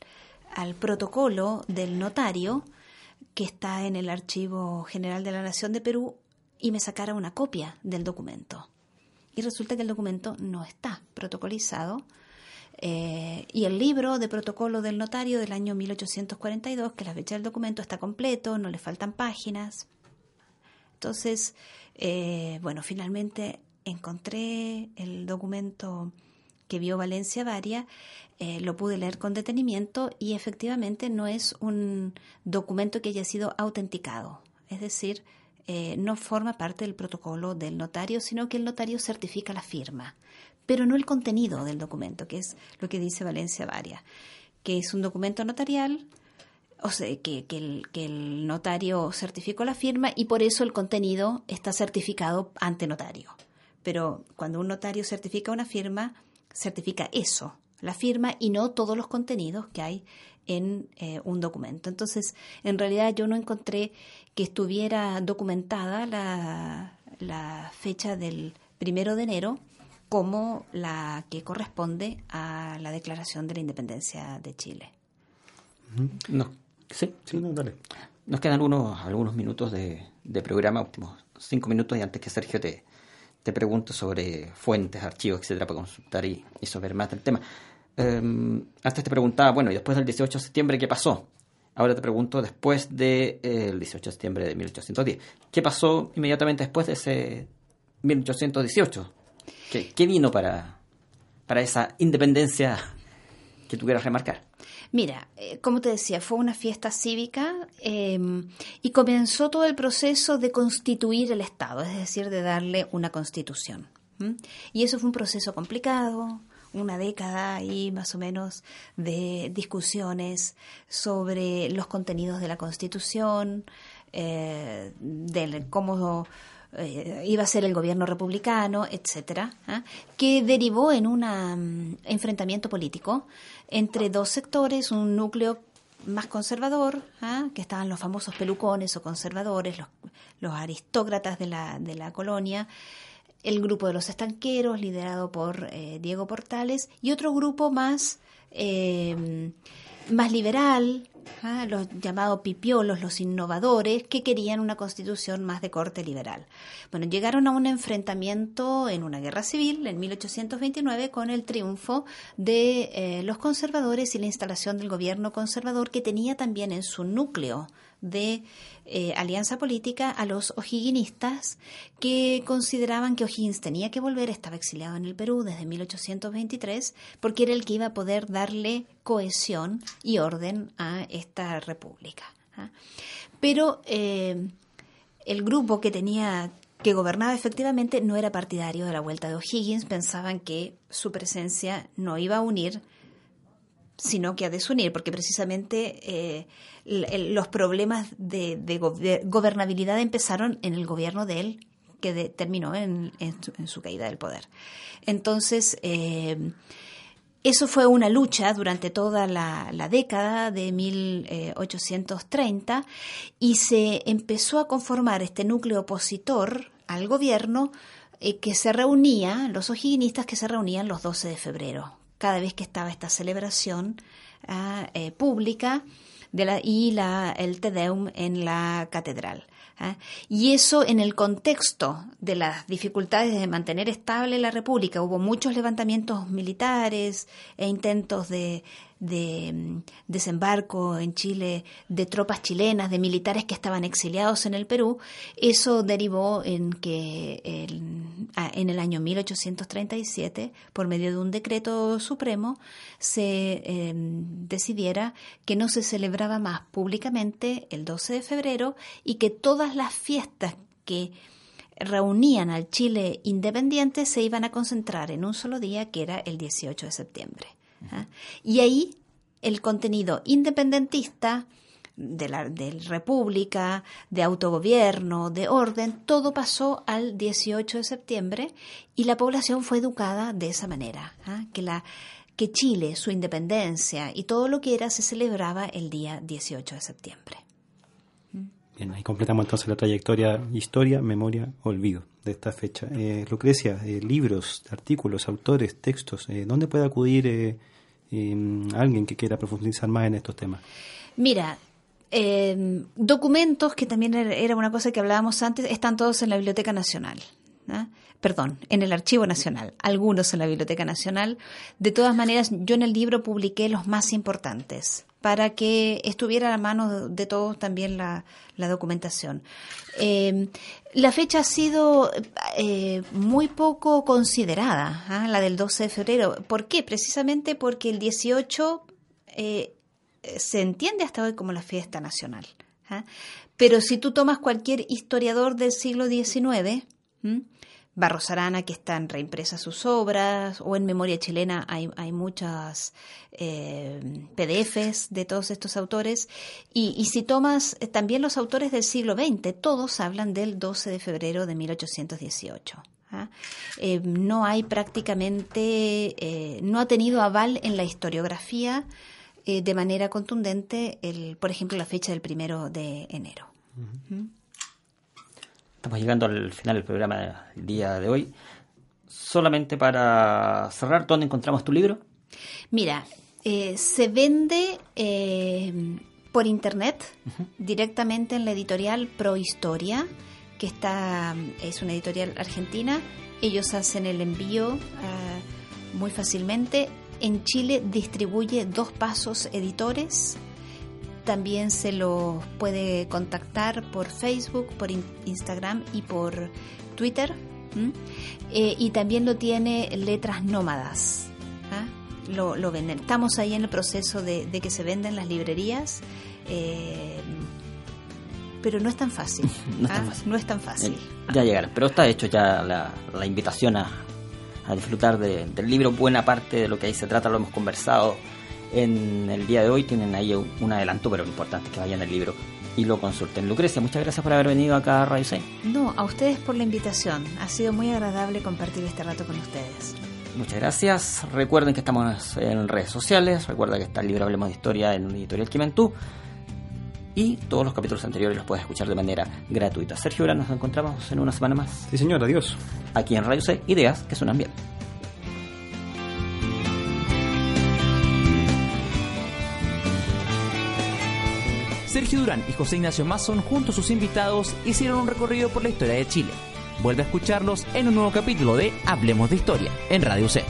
protocolo del notario que está en el Archivo General de la Nación de Perú y me sacara una copia del documento. Y resulta que el documento no está protocolizado. Eh, y el libro de protocolo del notario del año 1842, que la fecha del documento está completo, no le faltan páginas. Entonces, eh, bueno, finalmente encontré el documento que vio Valencia Varia, eh, lo pude leer con detenimiento y efectivamente no es un documento que haya sido autenticado. Es decir, eh, no forma parte del protocolo del notario, sino que el notario certifica la firma, pero no el contenido del documento, que es lo que dice Valencia Varia, que es un documento notarial, o sea, que, el, notario certificó la firma y por eso el contenido está certificado ante notario. Pero cuando un notario certifica una firma, certifica eso, la firma y no todos los contenidos que hay en eh, un documento. Entonces, en realidad yo no encontré que estuviera documentada la fecha del primero de enero como la que corresponde a la declaración de la independencia de Chile. No, sí, sí, no, dale. Nos quedan unos, algunos minutos de, de programa, últimos cinco minutos, y antes que Sergio te, te pregunto sobre fuentes, archivos, etcétera, para consultar y, y saber más del tema. Em, antes te preguntaba, bueno, y después del 18 de septiembre, ¿qué pasó? Ahora te pregunto, después del de, 18 de septiembre de 1810, ¿qué pasó inmediatamente después de ese 1818? ¿Qué, qué vino para, para esa independencia que tú quieras remarcar? Mira, eh, como te decía, fue una fiesta cívica em, y comenzó todo el proceso de constituir el Estado, es decir, de darle una constitución. Y eso fue un proceso complicado, una década ahí más o menos de discusiones sobre los contenidos de la Constitución, eh, de cómo eh, iba a ser el gobierno republicano, etcétera, ¿ah? que derivó en un mm, enfrentamiento político entre dos sectores, un núcleo más conservador, ¿ah? que estaban los famosos pelucones o conservadores, los, los aristócratas de la, de la colonia, el grupo de los estanqueros, liderado por eh, Diego Portales, y otro grupo más, eh, más liberal, ¿ah? los llamados pipiolos, los innovadores, que querían una constitución más de corte liberal. Bueno, llegaron a un enfrentamiento en una guerra civil en 1829 con el triunfo de eh, los conservadores y la instalación del gobierno conservador que tenía también en su núcleo de eh, alianza política a los ojiguinistas que consideraban que O'Higgins tenía que volver, estaba exiliado en el Perú desde 1823, porque era el que iba a poder darle cohesión y orden a esta república. ¿ah? Pero eh, el grupo que tenía que gobernaba efectivamente no era partidario de la vuelta de O'Higgins, pensaban que su presencia no iba a unir, sino que a desunir, porque precisamente eh, los problemas de, gobernabilidad empezaron en el gobierno de él, que terminó en, su, caída del poder. Entonces, eh, eso fue una lucha durante toda la, década de 1830 y se empezó a conformar este núcleo opositor al gobierno eh, que se reunía, los ojiguinistas que se reunían los 12 de febrero, cada vez que estaba esta celebración ah, eh, pública de la, y la, el Te Deum en la catedral. ¿ah? Y eso en el contexto de las dificultades de mantener estable la República. Hubo muchos levantamientos militares e intentos de, de mm, desembarco en Chile de tropas chilenas, de militares que estaban exiliados en el Perú, eso derivó en que en el año 1837, por medio de un decreto supremo, se em, decidiera que no se celebraba más públicamente el 12 de febrero y que todas las fiestas que reunían al Chile independiente se iban a concentrar en un solo día, que era el 18 de septiembre. Y ahí el contenido independentista de la República, de autogobierno, de orden, todo pasó al 18 de septiembre y la población fue educada de esa manera, ¿ah? que, la, que Chile, su independencia y todo lo que era se celebraba el día 18 de septiembre. Bien, ahí completamos entonces la trayectoria, historia, memoria, olvido de esta fecha. Eh, Lucrecia, eh, libros, artículos, autores, textos, eh, ¿dónde puede acudir eh, alguien que quiera profundizar más en estos temas? Mira, documentos, que también era una cosa que hablábamos antes, están todos en la Biblioteca Nacional. Perdón, en el Archivo Nacional, algunos en la Biblioteca Nacional. De todas maneras, yo en el libro publiqué los más importantes para que estuviera a la mano de todos también la, documentación. Eh, la fecha ha sido eh, muy poco considerada, ¿ah? la del 12 de febrero. ¿Por qué? Precisamente porque el 18 eh, se entiende hasta hoy como la fiesta nacional. ¿ah? Pero si tú tomas cualquier historiador del siglo XIX, Barros Arana, que están reimpresas sus obras, o en Memoria Chilena hay, hay muchas eh, PDFs de todos estos autores. Y, si tomas eh, también los autores del siglo XX, todos hablan del 12 de febrero de 1818. ¿ah? Eh, no hay prácticamente, no ha tenido aval en la historiografía de manera contundente, el, por ejemplo, la fecha del primero de enero. Estamos llegando al final del programa del día de hoy. Solamente para cerrar, ¿dónde encontramos tu libro? Mira, eh, se vende eh, por internet directamente en la editorial Prohistoria, que está es una editorial argentina. Ellos hacen el envío ah, muy fácilmente. En Chile distribuye Dos Pasos Editores también se lo puede contactar por Facebook, por Instagram y por Twitter. Eh, y también lo tiene Letras Nómadas. ¿ah? Lo, lo, venden. Estamos ahí en el proceso de, que se venden las librerías. Eh, pero no es tan fácil. *laughs* ¿ah? no, es tan fácil. Ya llegará. Pero está hecho ya la, la invitación a, a disfrutar del libro. Buena parte de lo que ahí se trata lo hemos conversado en el día de hoy. Tienen ahí un adelanto, pero lo importante es que vayan al libro y lo consulten. Lucrecia, muchas gracias por haber venido acá a Radio 6. No, a ustedes por la invitación. Ha sido muy agradable compartir este rato con ustedes. Muchas gracias. Recuerden que estamos en redes sociales. Recuerda que está el libro Hablemos de Historia en Editorial Quimentú. Y todos los capítulos anteriores los puedes escuchar de manera gratuita. Sergio, ahora nos encontramos en una semana más. Sí, señor, adiós. Aquí en Radio C, ideas que suenan bien. Sergio Durán y José Ignacio Mason, junto a sus invitados, hicieron un recorrido por la historia de Chile. Vuelve a escucharlos en un nuevo capítulo de Hablemos de Historia en Radio C.